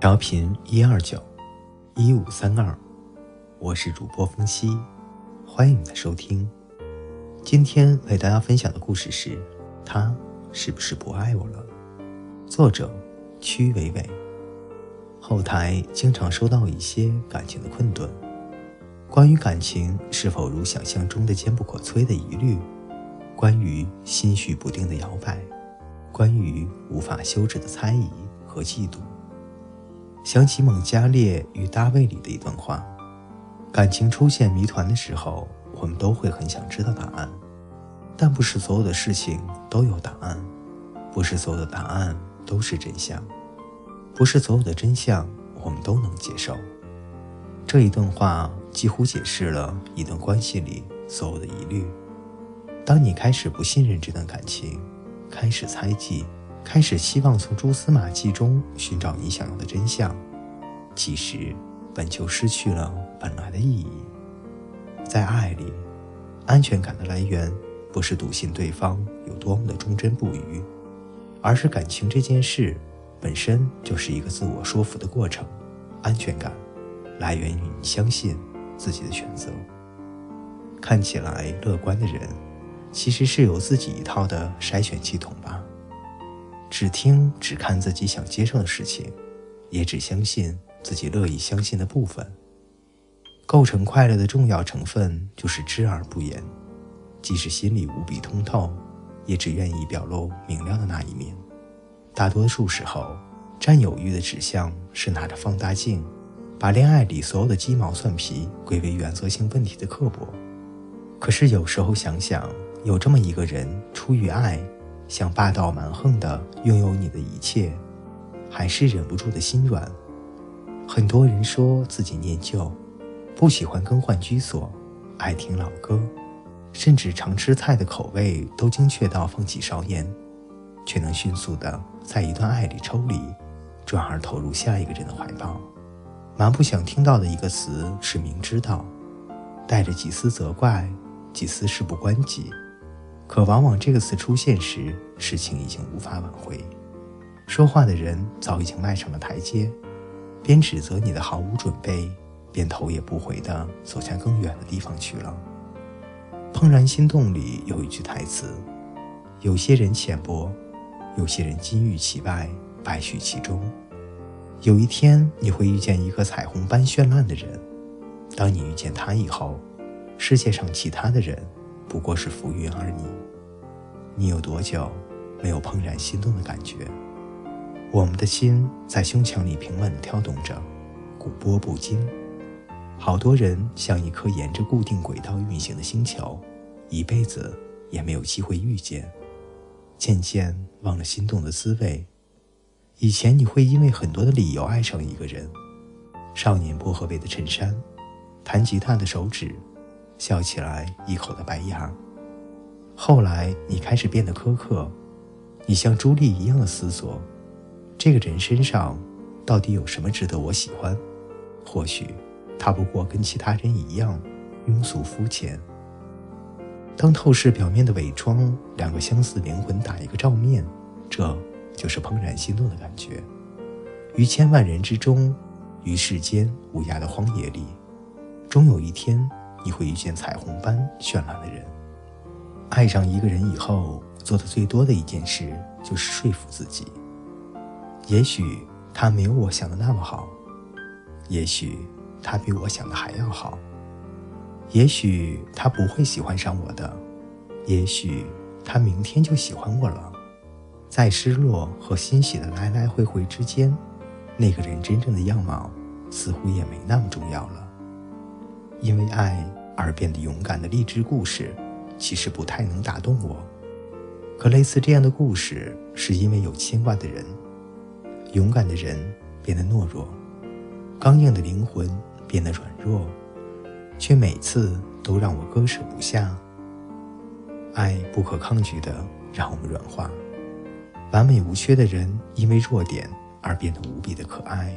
调频一二九一五三二，我是主播风夕，欢迎你的收听。今天为大家分享的故事是：他是不是不爱我了？作者曲伟伟。后台经常收到一些感情的困顿，关于感情是否如想象中的坚不可摧的疑虑，关于心绪不定的摇摆，关于无法休止的猜疑和嫉妒。想起蒙加列与大卫里的一段话：感情出现谜团的时候，我们都会很想知道答案，但不是所有的事情都有答案，不是所有的答案都是真相。不是所有的真相我们都能接受。这一段话几乎解释了一段关系里所有的疑虑。当你开始不信任这段感情，开始猜忌，开始希望从蛛丝马迹中寻找你想要的真相，其实本就失去了本来的意义。在爱里，安全感的来源不是笃信对方有多么的忠贞不渝，而是感情这件事。本身就是一个自我说服的过程，安全感来源于你相信自己的选择。看起来乐观的人，其实是有自己一套的筛选系统吧。只听只看自己想接受的事情，也只相信自己乐意相信的部分。构成快乐的重要成分就是知而不言，即使心里无比通透，也只愿意表露明亮的那一面。大多数时候，占有欲的指向是拿着放大镜，把恋爱里所有的鸡毛蒜皮归为原则性问题的刻薄。可是有时候想想，有这么一个人，出于爱，想霸道蛮横的拥有你的一切，还是忍不住的心软。很多人说自己念旧，不喜欢更换居所，爱听老歌，甚至常吃菜的口味都精确到放几勺盐。却能迅速的在一段爱里抽离，转而投入下一个人的怀抱。蛮不想听到的一个词是“明知道”，带着几丝责怪，几丝事不关己。可往往这个词出现时，事情已经无法挽回。说话的人早已经迈上了台阶，边指责你的毫无准备，边头也不回的走向更远的地方去了。《怦然心动》里有一句台词：“有些人浅薄。”有些人金玉其外，败絮其中。有一天，你会遇见一个彩虹般绚烂的人。当你遇见他以后，世界上其他的人不过是浮云而已。你有多久没有怦然心动的感觉？我们的心在胸腔里平稳地跳动着，鼓波不惊。好多人像一颗沿着固定轨道运行的星球，一辈子也没有机会遇见。渐渐忘了心动的滋味。以前你会因为很多的理由爱上一个人：少年薄荷味的衬衫，弹吉他的手指，笑起来一口的白牙。后来你开始变得苛刻，你像朱莉一样的思索：这个人身上到底有什么值得我喜欢？或许他不过跟其他人一样庸俗肤浅。当透视表面的伪装，两个相似灵魂打一个照面，这就是怦然心动的感觉。于千万人之中，于世间无涯的荒野里，终有一天你会遇见彩虹般绚烂的人。爱上一个人以后，做的最多的一件事就是说服自己：也许他没有我想的那么好，也许他比我想的还要好。也许他不会喜欢上我的，也许他明天就喜欢我了。在失落和欣喜的来来回回之间，那个人真正的样貌似乎也没那么重要了。因为爱而变得勇敢的励志故事，其实不太能打动我。可类似这样的故事，是因为有牵挂的人。勇敢的人变得懦弱，刚硬的灵魂变得软弱。却每次都让我割舍不下。爱不可抗拒的让我们软化，完美无缺的人因为弱点而变得无比的可爱。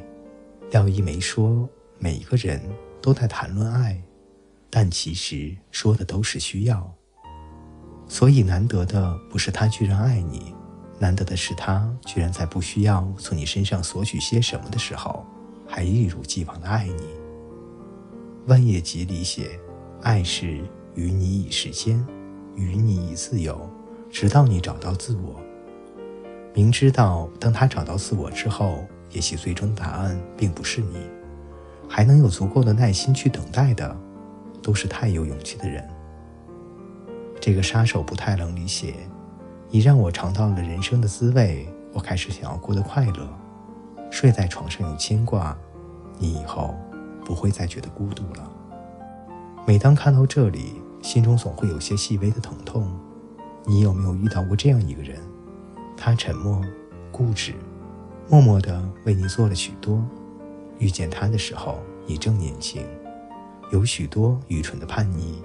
廖一梅说：“每一个人都在谈论爱，但其实说的都是需要。所以难得的不是他居然爱你，难得的是，他居然在不需要从你身上索取些什么的时候，还一如既往的爱你。万叶集里写：“爱是与你以时间，与你以自由，直到你找到自我。”明知道当他找到自我之后，也许最终答案并不是你，还能有足够的耐心去等待的，都是太有勇气的人。这个杀手不太冷里写。你让我尝到了人生的滋味，我开始想要过得快乐。睡在床上有牵挂，你以后不会再觉得孤独了。每当看到这里，心中总会有些细微的疼痛。你有没有遇到过这样一个人？他沉默、固执，默默地为你做了许多。遇见他的时候，你正年轻，有许多愚蠢的叛逆。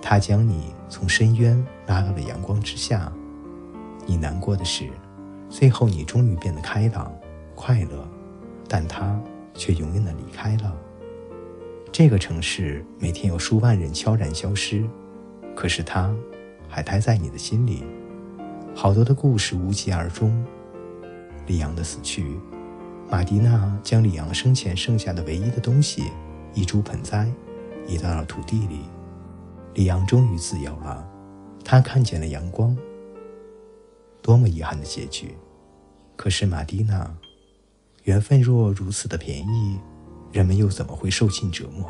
他将你从深渊拉到了阳光之下。你难过的是，最后你终于变得开朗、快乐，但他却永远的离开了。这个城市每天有数万人悄然消失，可是他，还待在你的心里。好多的故事无疾而终。李阳的死去，马蒂娜将里昂生前剩下的唯一的东西——一株盆栽，移到了土地里。里昂终于自由了，他看见了阳光。多么遗憾的结局！可是马蒂娜，缘分若如此的便宜，人们又怎么会受尽折磨？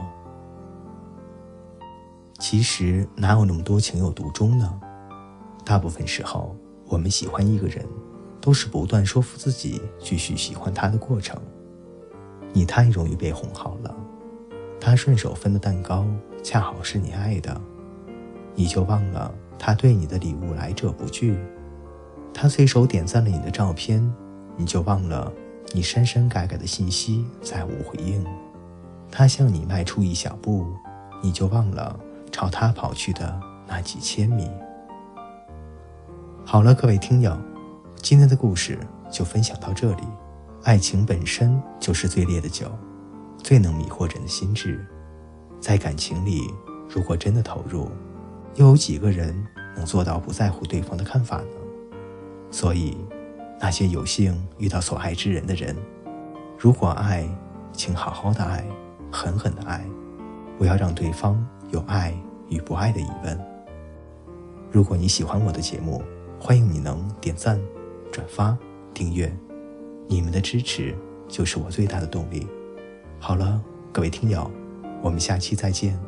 其实哪有那么多情有独钟呢？大部分时候，我们喜欢一个人，都是不断说服自己继续喜欢他的过程。你太容易被哄好了，他顺手分的蛋糕恰好是你爱的，你就忘了他对你的礼物来者不拒。他随手点赞了你的照片，你就忘了你删删改改的信息再无回应。他向你迈出一小步，你就忘了朝他跑去的那几千米。好了，各位听友，今天的故事就分享到这里。爱情本身就是最烈的酒，最能迷惑人的心智。在感情里，如果真的投入，又有几个人能做到不在乎对方的看法呢？所以，那些有幸遇到所爱之人的人，如果爱，请好好的爱，狠狠的爱，不要让对方有爱与不爱的疑问。如果你喜欢我的节目，欢迎你能点赞、转发、订阅，你们的支持就是我最大的动力。好了，各位听友，我们下期再见。